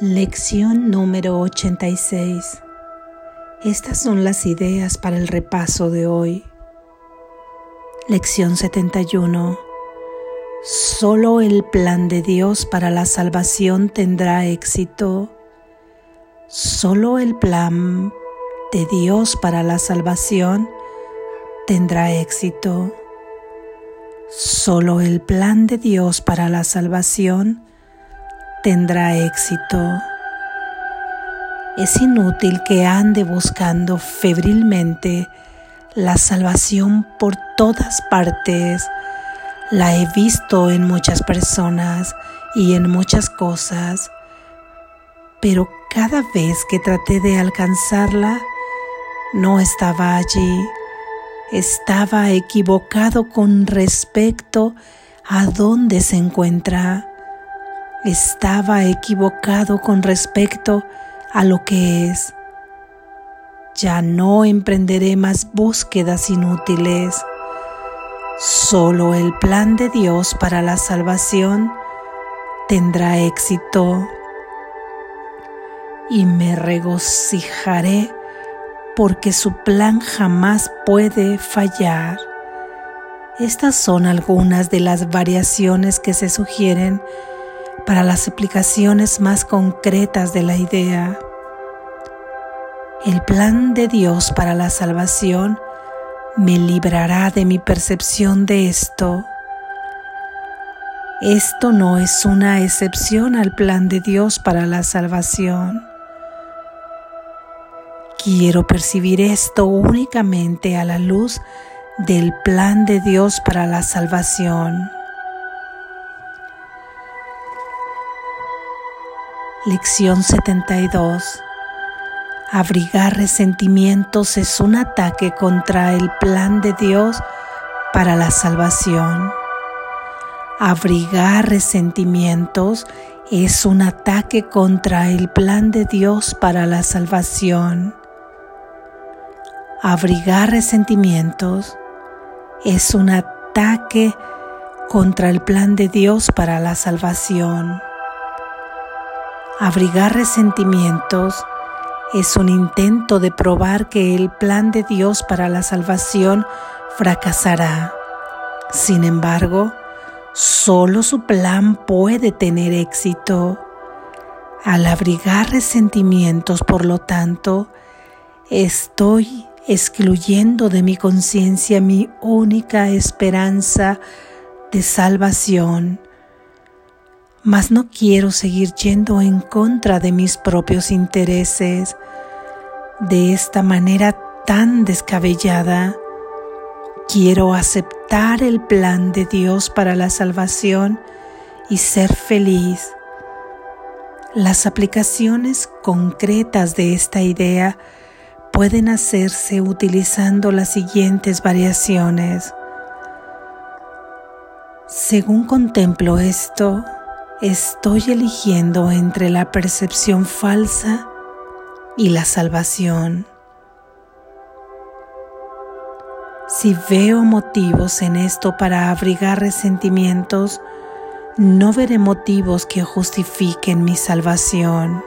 Lección número 86. Estas son las ideas para el repaso de hoy. Lección 71. Solo el plan de Dios para la salvación tendrá éxito. Solo el plan de Dios para la salvación tendrá éxito. Solo el plan de Dios para la salvación tendrá éxito. Es inútil que ande buscando febrilmente la salvación por todas partes. La he visto en muchas personas y en muchas cosas, pero cada vez que traté de alcanzarla, no estaba allí. Estaba equivocado con respecto a dónde se encuentra estaba equivocado con respecto a lo que es. Ya no emprenderé más búsquedas inútiles. Solo el plan de Dios para la salvación tendrá éxito y me regocijaré porque su plan jamás puede fallar. Estas son algunas de las variaciones que se sugieren para las aplicaciones más concretas de la idea. El plan de Dios para la salvación me librará de mi percepción de esto. Esto no es una excepción al plan de Dios para la salvación. Quiero percibir esto únicamente a la luz del plan de Dios para la salvación. Lección 72. Abrigar resentimientos es un ataque contra el plan de Dios para la salvación. Abrigar resentimientos es un ataque contra el plan de Dios para la salvación. Abrigar resentimientos es un ataque contra el plan de Dios para la salvación. Abrigar resentimientos es un intento de probar que el plan de Dios para la salvación fracasará. Sin embargo, solo su plan puede tener éxito. Al abrigar resentimientos, por lo tanto, estoy excluyendo de mi conciencia mi única esperanza de salvación mas no quiero seguir yendo en contra de mis propios intereses de esta manera tan descabellada. Quiero aceptar el plan de Dios para la salvación y ser feliz. Las aplicaciones concretas de esta idea pueden hacerse utilizando las siguientes variaciones. Según contemplo esto, estoy eligiendo entre la percepción falsa y la salvación. Si veo motivos en esto para abrigar resentimientos, no veré motivos que justifiquen mi salvación.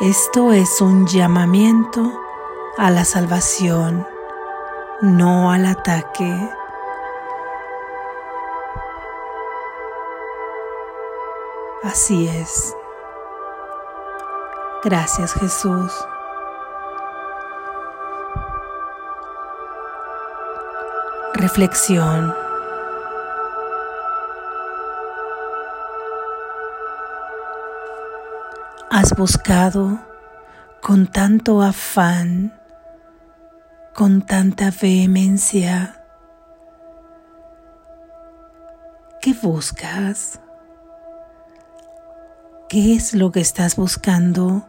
Esto es un llamamiento a la salvación, no al ataque. Así es. Gracias Jesús. Reflexión. Has buscado con tanto afán, con tanta vehemencia. ¿Qué buscas? ¿Qué es lo que estás buscando?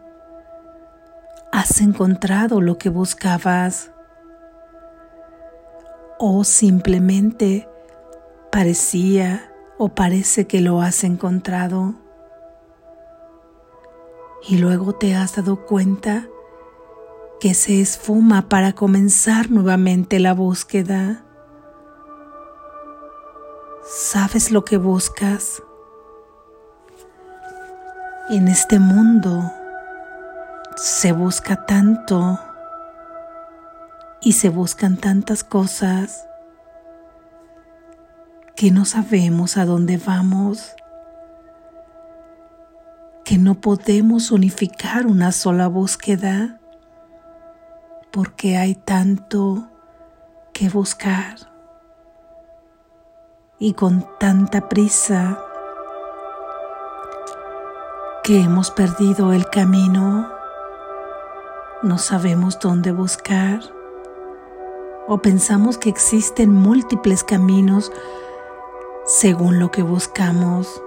¿Has encontrado lo que buscabas? ¿O simplemente parecía o parece que lo has encontrado? Y luego te has dado cuenta que se esfuma para comenzar nuevamente la búsqueda. ¿Sabes lo que buscas? En este mundo se busca tanto y se buscan tantas cosas que no sabemos a dónde vamos, que no podemos unificar una sola búsqueda porque hay tanto que buscar. Y con tanta prisa que hemos perdido el camino, no sabemos dónde buscar o pensamos que existen múltiples caminos según lo que buscamos.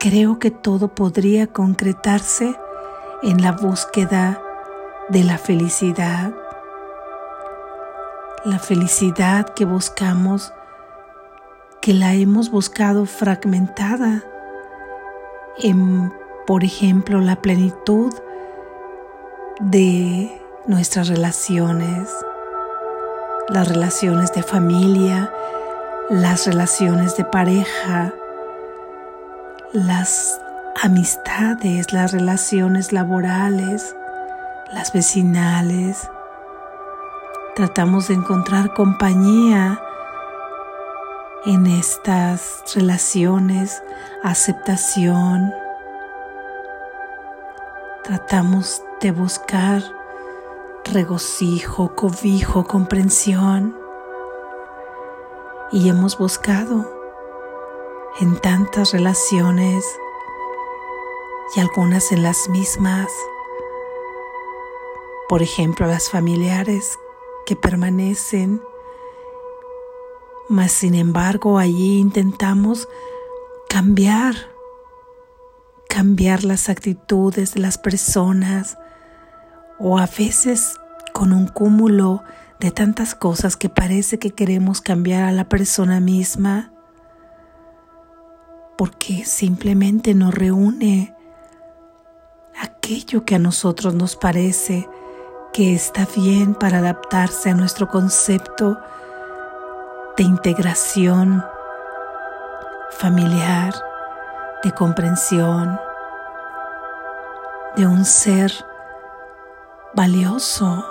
Creo que todo podría concretarse en la búsqueda de la felicidad. La felicidad que buscamos, que la hemos buscado fragmentada en, por ejemplo, la plenitud de nuestras relaciones, las relaciones de familia, las relaciones de pareja, las amistades, las relaciones laborales, las vecinales. Tratamos de encontrar compañía en estas relaciones, aceptación. Tratamos de buscar regocijo, cobijo, comprensión. Y hemos buscado en tantas relaciones y algunas en las mismas. Por ejemplo, las familiares que permanecen mas sin embargo allí intentamos cambiar, cambiar las actitudes de las personas o a veces con un cúmulo de tantas cosas que parece que queremos cambiar a la persona misma porque simplemente nos reúne aquello que a nosotros nos parece que está bien para adaptarse a nuestro concepto de integración familiar, de comprensión, de un ser valioso.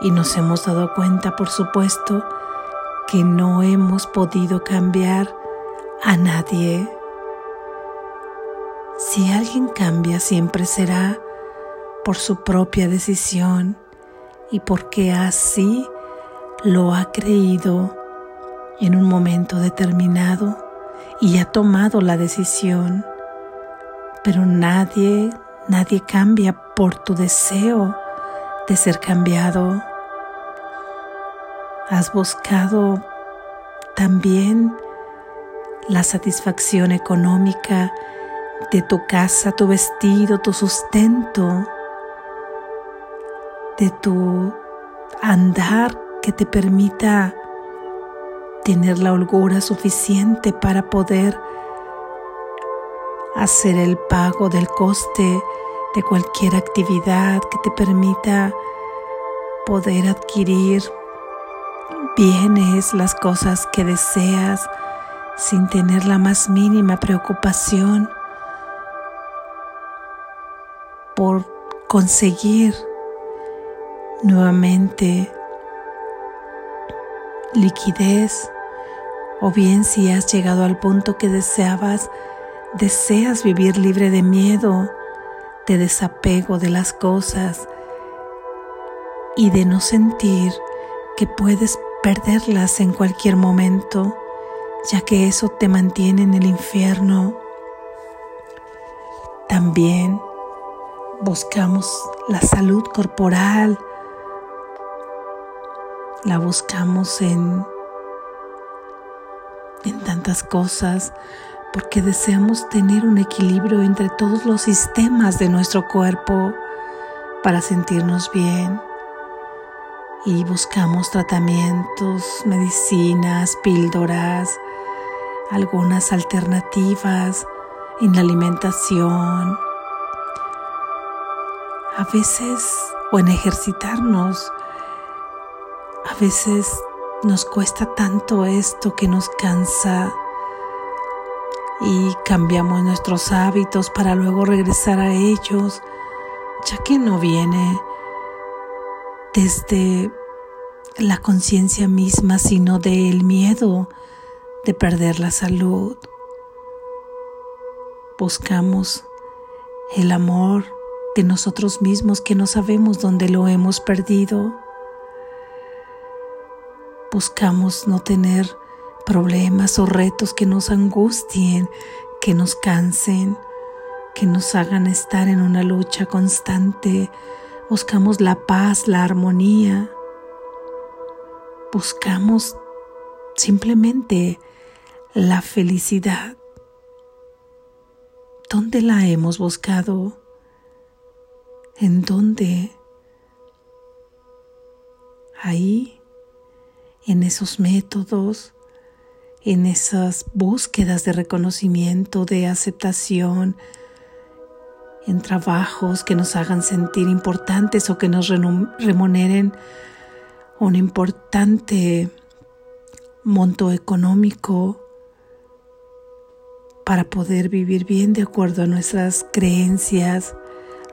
Y nos hemos dado cuenta, por supuesto, que no hemos podido cambiar a nadie. Si alguien cambia, siempre será por su propia decisión y porque así lo ha creído en un momento determinado y ha tomado la decisión, pero nadie, nadie cambia por tu deseo de ser cambiado. Has buscado también la satisfacción económica de tu casa, tu vestido, tu sustento, de tu andar que te permita tener la holgura suficiente para poder hacer el pago del coste de cualquier actividad que te permita poder adquirir bienes, las cosas que deseas sin tener la más mínima preocupación por conseguir nuevamente liquidez o bien si has llegado al punto que deseabas, deseas vivir libre de miedo, de desapego de las cosas y de no sentir que puedes perderlas en cualquier momento, ya que eso te mantiene en el infierno. También buscamos la salud corporal, la buscamos en, en tantas cosas porque deseamos tener un equilibrio entre todos los sistemas de nuestro cuerpo para sentirnos bien. Y buscamos tratamientos, medicinas, píldoras, algunas alternativas en la alimentación. A veces, o en ejercitarnos, a veces nos cuesta tanto esto que nos cansa, y cambiamos nuestros hábitos para luego regresar a ellos, ya que no viene desde la conciencia misma, sino del miedo de perder la salud. Buscamos el amor de nosotros mismos que no sabemos dónde lo hemos perdido. Buscamos no tener problemas o retos que nos angustien, que nos cansen, que nos hagan estar en una lucha constante. Buscamos la paz, la armonía. Buscamos simplemente la felicidad. ¿Dónde la hemos buscado? ¿En dónde? Ahí, en esos métodos, en esas búsquedas de reconocimiento, de aceptación, en trabajos que nos hagan sentir importantes o que nos remuneren un importante monto económico para poder vivir bien de acuerdo a nuestras creencias,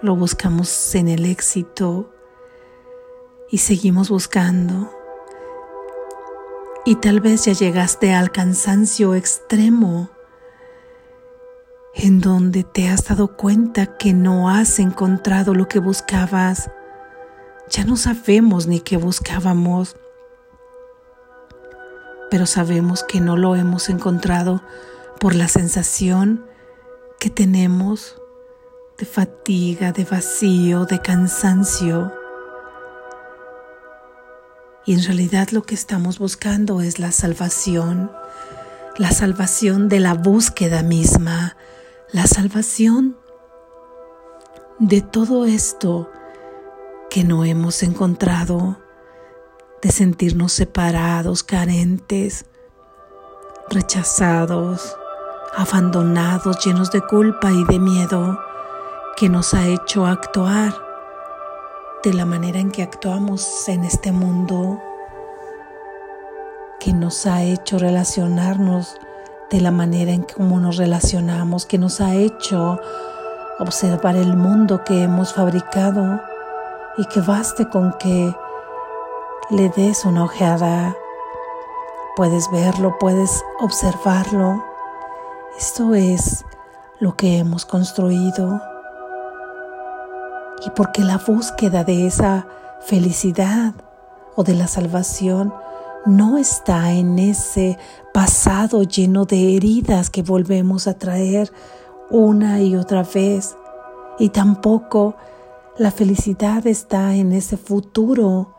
lo buscamos en el éxito y seguimos buscando. Y tal vez ya llegaste al cansancio extremo en donde te has dado cuenta que no has encontrado lo que buscabas. Ya no sabemos ni qué buscábamos, pero sabemos que no lo hemos encontrado por la sensación que tenemos de fatiga, de vacío, de cansancio. Y en realidad lo que estamos buscando es la salvación, la salvación de la búsqueda misma, la salvación de todo esto que no hemos encontrado, de sentirnos separados, carentes, rechazados, abandonados, llenos de culpa y de miedo que nos ha hecho actuar de la manera en que actuamos en este mundo, que nos ha hecho relacionarnos de la manera en cómo nos relacionamos, que nos ha hecho observar el mundo que hemos fabricado y que baste con que le des una ojeada. Puedes verlo, puedes observarlo. Esto es lo que hemos construido y porque la búsqueda de esa felicidad o de la salvación no está en ese pasado lleno de heridas que volvemos a traer una y otra vez. Y tampoco la felicidad está en ese futuro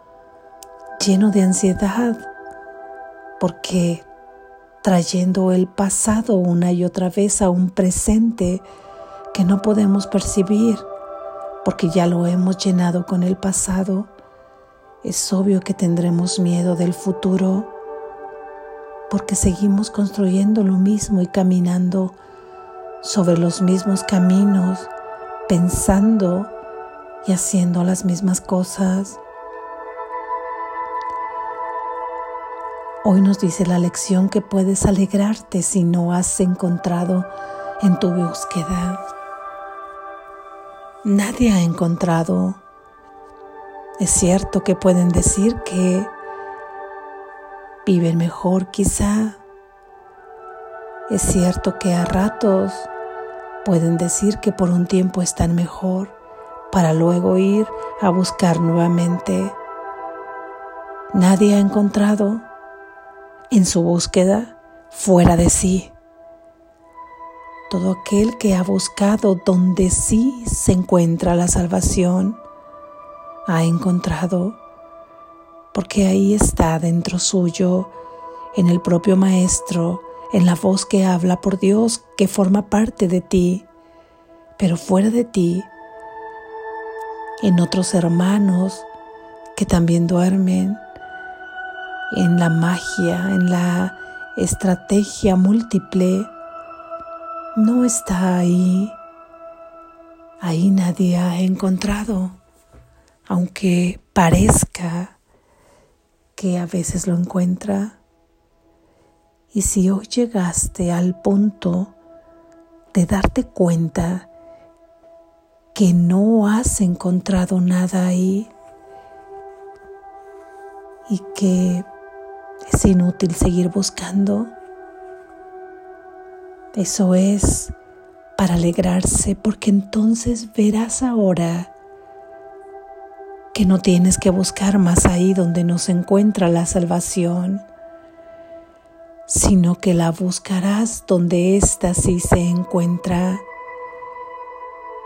lleno de ansiedad, porque trayendo el pasado una y otra vez a un presente que no podemos percibir, porque ya lo hemos llenado con el pasado, es obvio que tendremos miedo del futuro, porque seguimos construyendo lo mismo y caminando sobre los mismos caminos, pensando y haciendo las mismas cosas. Hoy nos dice la lección que puedes alegrarte si no has encontrado en tu búsqueda nadie ha encontrado. Es cierto que pueden decir que viven mejor quizá. Es cierto que a ratos pueden decir que por un tiempo están mejor para luego ir a buscar nuevamente. Nadie ha encontrado en su búsqueda fuera de sí todo aquel que ha buscado donde sí se encuentra la salvación, ha encontrado, porque ahí está dentro suyo, en el propio Maestro, en la voz que habla por Dios, que forma parte de ti, pero fuera de ti, en otros hermanos que también duermen, en la magia, en la estrategia múltiple no está ahí. Ahí nadie ha encontrado, aunque parezca que a veces lo encuentra. Y si hoy llegaste al punto de darte cuenta que no has encontrado nada ahí y que es inútil seguir buscando. Eso es para alegrarse porque entonces verás ahora que no tienes que buscar más ahí donde no se encuentra la salvación, sino que la buscarás donde ésta sí se encuentra,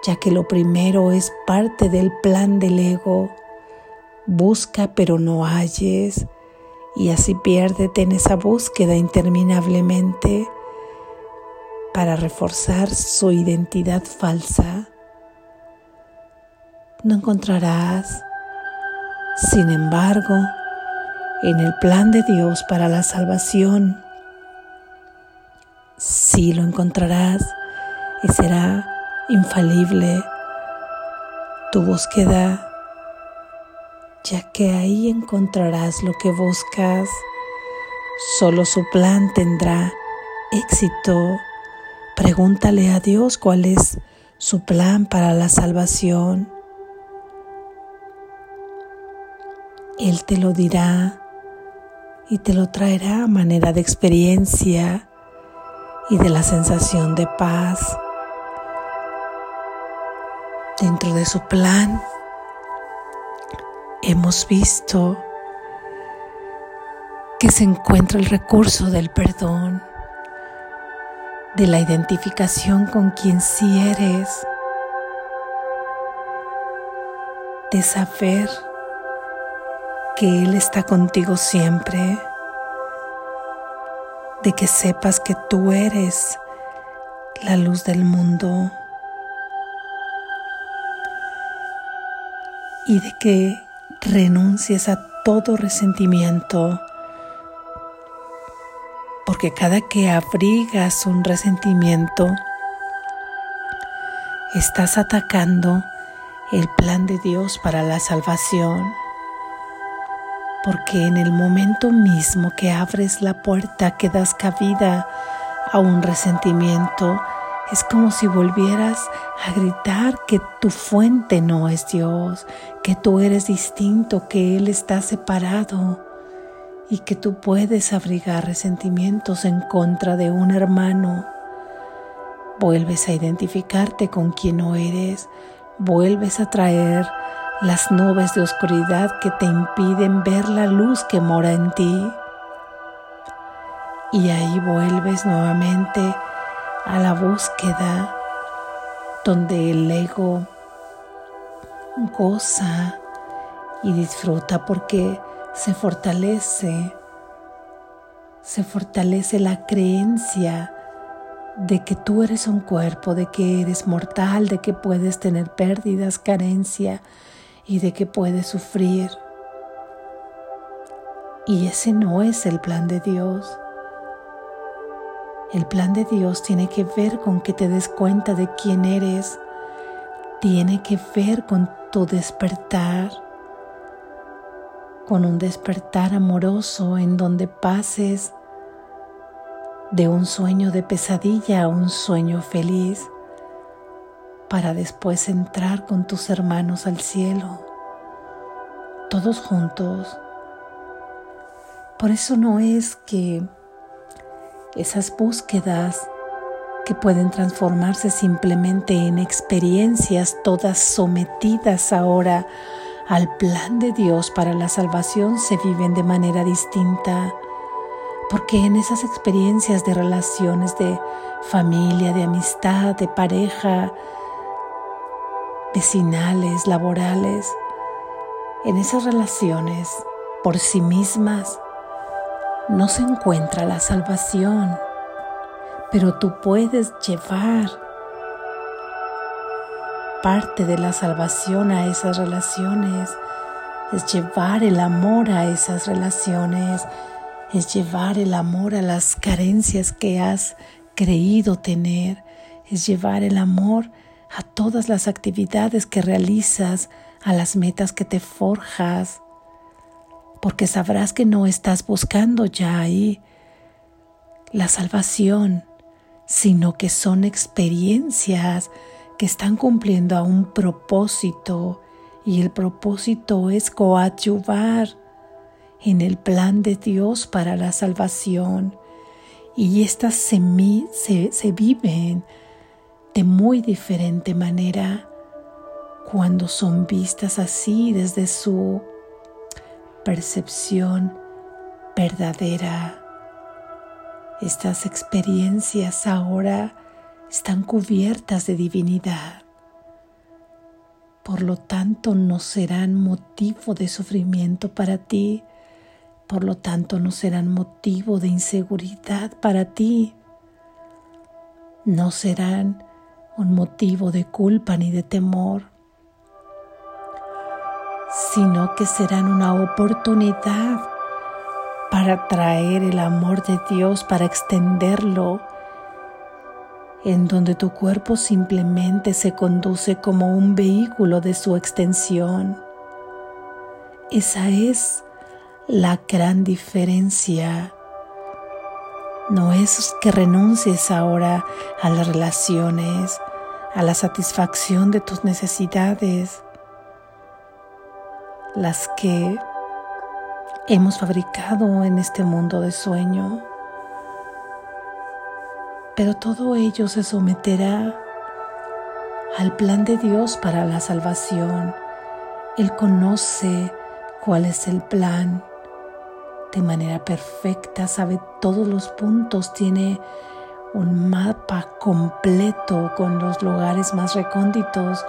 ya que lo primero es parte del plan del ego. Busca pero no halles y así piérdete en esa búsqueda interminablemente para reforzar su identidad falsa. No encontrarás, sin embargo, en el plan de Dios para la salvación, sí lo encontrarás y será infalible tu búsqueda ya que ahí encontrarás lo que buscas. Solo su plan tendrá éxito. Pregúntale a Dios cuál es su plan para la salvación. Él te lo dirá y te lo traerá a manera de experiencia y de la sensación de paz. Dentro de su plan hemos visto que se encuentra el recurso del perdón, de la identificación con quien sí eres, de saber que Él está contigo siempre, de que sepas que tú eres la luz del mundo y de que renuncies a todo resentimiento, porque cada que abrigas un resentimiento, estás atacando el plan de Dios para la salvación, porque en el momento mismo que abres la puerta que das cabida a un resentimiento, es como si volvieras a gritar que tu fuente no es Dios, que tú eres distinto, que Él está separado y que tú puedes abrigar resentimientos en contra de un hermano. Vuelves a identificarte con quien no eres, vuelves a traer las nubes de oscuridad que te impiden ver la luz que mora en ti. Y ahí vuelves nuevamente a la búsqueda donde el ego goza y disfruta porque se fortalece, se fortalece la creencia de que tú eres un cuerpo, de que eres mortal, de que puedes tener pérdidas, carencia y de que puedes sufrir. Y ese no es el plan de Dios. El plan de Dios tiene que ver con que te des cuenta de quién eres. Tiene que ver con tu despertar, con un despertar amoroso en donde pases de un sueño de pesadilla a un sueño feliz para después entrar con tus hermanos al cielo, todos juntos. Por eso no es que esas búsquedas que pueden transformarse simplemente en experiencias todas sometidas ahora al plan de Dios para la salvación se viven de manera distinta, porque en esas experiencias de relaciones de familia, de amistad, de pareja, vecinales, laborales, en esas relaciones por sí mismas, no se encuentra la salvación, pero tú puedes llevar parte de la salvación a esas relaciones, es llevar el amor a esas relaciones, es llevar el amor a las carencias que has creído tener, es llevar el amor a todas las actividades que realizas, a las metas que te forjas, porque sabrás que no estás buscando ya ahí la salvación, sino que son experiencias que están cumpliendo a un propósito y el propósito es coadyuvar en el plan de Dios para la salvación y estas se, se, se viven de muy diferente manera cuando son vistas así desde su percepción verdadera. Estas experiencias ahora están cubiertas de divinidad. Por lo tanto, no serán motivo de sufrimiento para ti. Por lo tanto, no serán motivo de inseguridad para ti. No serán un motivo de culpa ni de temor, sino que serán una oportunidad para traer el amor de Dios, para extenderlo, en donde tu cuerpo simplemente se conduce como un vehículo de su extensión. Esa es la gran diferencia. No es que renuncies ahora a las relaciones, a la satisfacción de tus necesidades, las que hemos fabricado en este mundo de sueño. Pero todo ello se someterá al plan de Dios para la salvación. Él conoce cuál es el plan de manera perfecta, sabe todos los puntos, tiene un mapa completo con los lugares más recónditos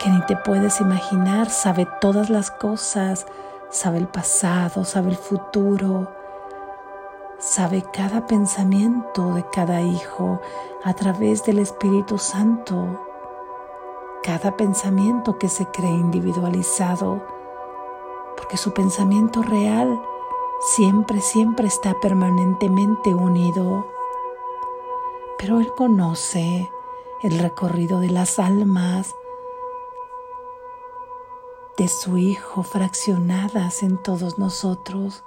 que ni te puedes imaginar, sabe todas las cosas, sabe el pasado, sabe el futuro, sabe cada pensamiento de cada hijo a través del Espíritu Santo, cada pensamiento que se cree individualizado, porque su pensamiento real siempre, siempre está permanentemente unido. Pero Él conoce el recorrido de las almas, de su Hijo fraccionadas en todos nosotros,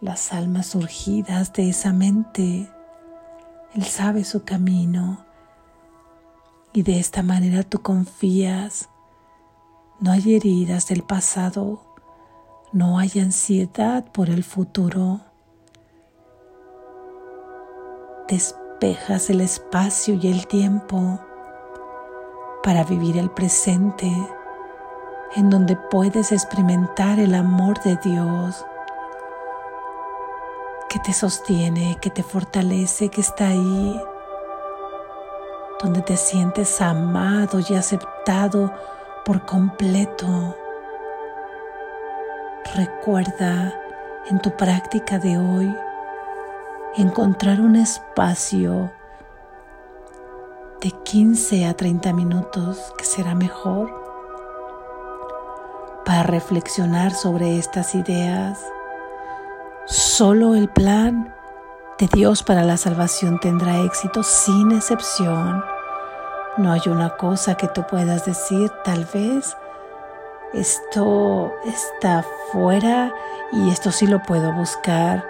las almas surgidas de esa mente. Él sabe su camino y de esta manera tú confías. No hay heridas del pasado, no hay ansiedad por el futuro. Despejas el espacio y el tiempo para vivir el presente en donde puedes experimentar el amor de Dios que te sostiene, que te fortalece, que está ahí, donde te sientes amado y aceptado por completo. Recuerda en tu práctica de hoy encontrar un espacio de 15 a 30 minutos que será mejor para reflexionar sobre estas ideas. Solo el plan de Dios para la salvación tendrá éxito sin excepción. No hay una cosa que tú puedas decir, tal vez esto está fuera y esto sí lo puedo buscar,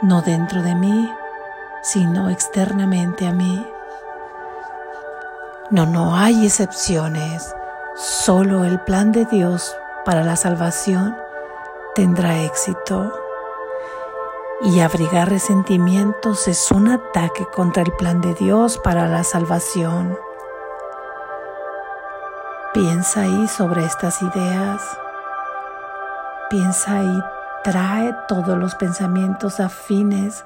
no dentro de mí, sino externamente a mí. No, no hay excepciones. Solo el plan de Dios para la salvación tendrá éxito. Y abrigar resentimientos es un ataque contra el plan de Dios para la salvación. Piensa ahí sobre estas ideas. Piensa y trae todos los pensamientos afines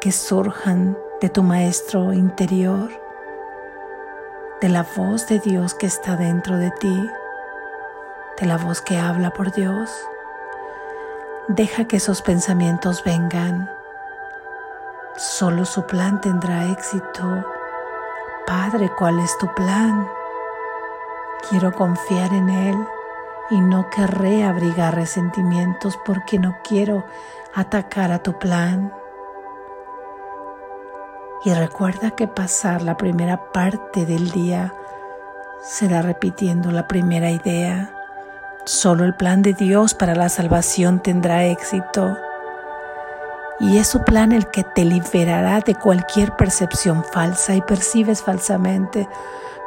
que surjan de tu maestro interior, de la voz de Dios que está dentro de ti de la voz que habla por Dios. Deja que esos pensamientos vengan. Solo su plan tendrá éxito. Padre, ¿cuál es tu plan? Quiero confiar en Él y no querré abrigar resentimientos porque no quiero atacar a tu plan. Y recuerda que pasar la primera parte del día será repitiendo la primera idea Solo el plan de Dios para la salvación tendrá éxito. Y es su plan el que te liberará de cualquier percepción falsa y percibes falsamente.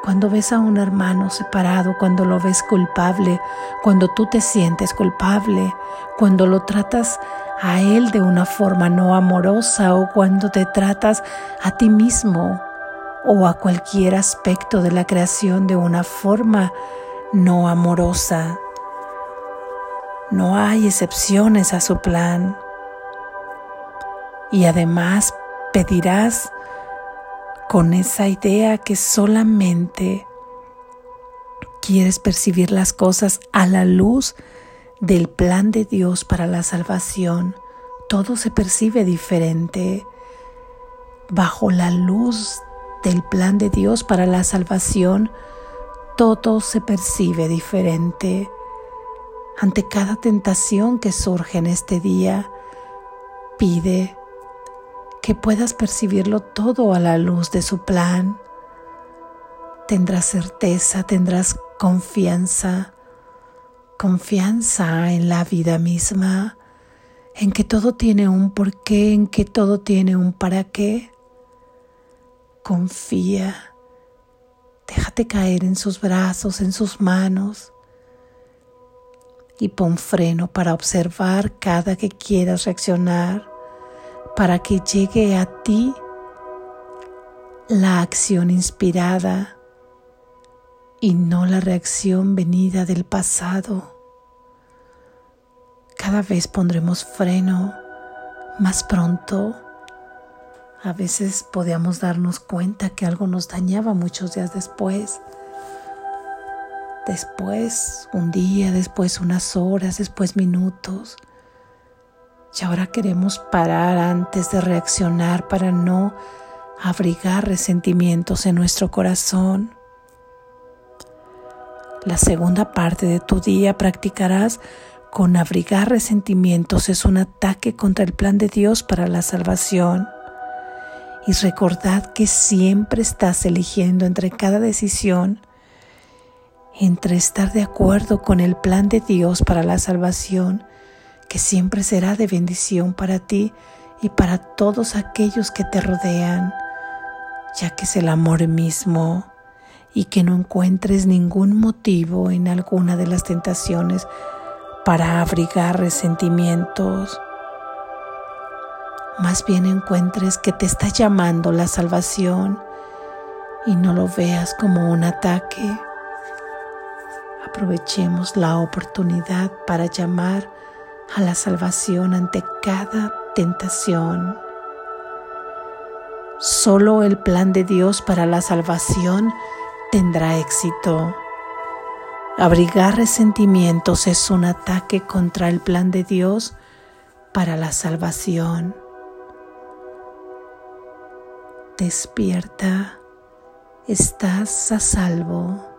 Cuando ves a un hermano separado, cuando lo ves culpable, cuando tú te sientes culpable, cuando lo tratas a él de una forma no amorosa o cuando te tratas a ti mismo o a cualquier aspecto de la creación de una forma no amorosa. No hay excepciones a su plan. Y además pedirás con esa idea que solamente quieres percibir las cosas a la luz del plan de Dios para la salvación. Todo se percibe diferente. Bajo la luz del plan de Dios para la salvación, todo se percibe diferente. Ante cada tentación que surge en este día, pide que puedas percibirlo todo a la luz de su plan. Tendrás certeza, tendrás confianza, confianza en la vida misma, en que todo tiene un porqué, en que todo tiene un para qué. Confía, déjate caer en sus brazos, en sus manos y pon freno para observar cada que quieras reaccionar para que llegue a ti la acción inspirada y no la reacción venida del pasado. Cada vez pondremos freno más pronto. A veces podíamos darnos cuenta que algo nos dañaba muchos días después. Después un día, después unas horas, después minutos. Y ahora queremos parar antes de reaccionar para no abrigar resentimientos en nuestro corazón. La segunda parte de tu día practicarás con abrigar resentimientos es un ataque contra el plan de Dios para la salvación. Y recordad que siempre estás eligiendo entre cada decisión, entre estar de acuerdo con el plan de Dios para la salvación que siempre será de bendición para ti y para todos aquellos que te rodean, ya que es el amor mismo y que no encuentres ningún motivo en alguna de las tentaciones para abrigar resentimientos. Más bien encuentres que te está llamando la salvación y no lo veas como un ataque. Aprovechemos la oportunidad para llamar a la salvación ante cada tentación. Solo el plan de Dios para la salvación tendrá éxito. Abrigar resentimientos es un ataque contra el plan de Dios para la salvación. Despierta, estás a salvo.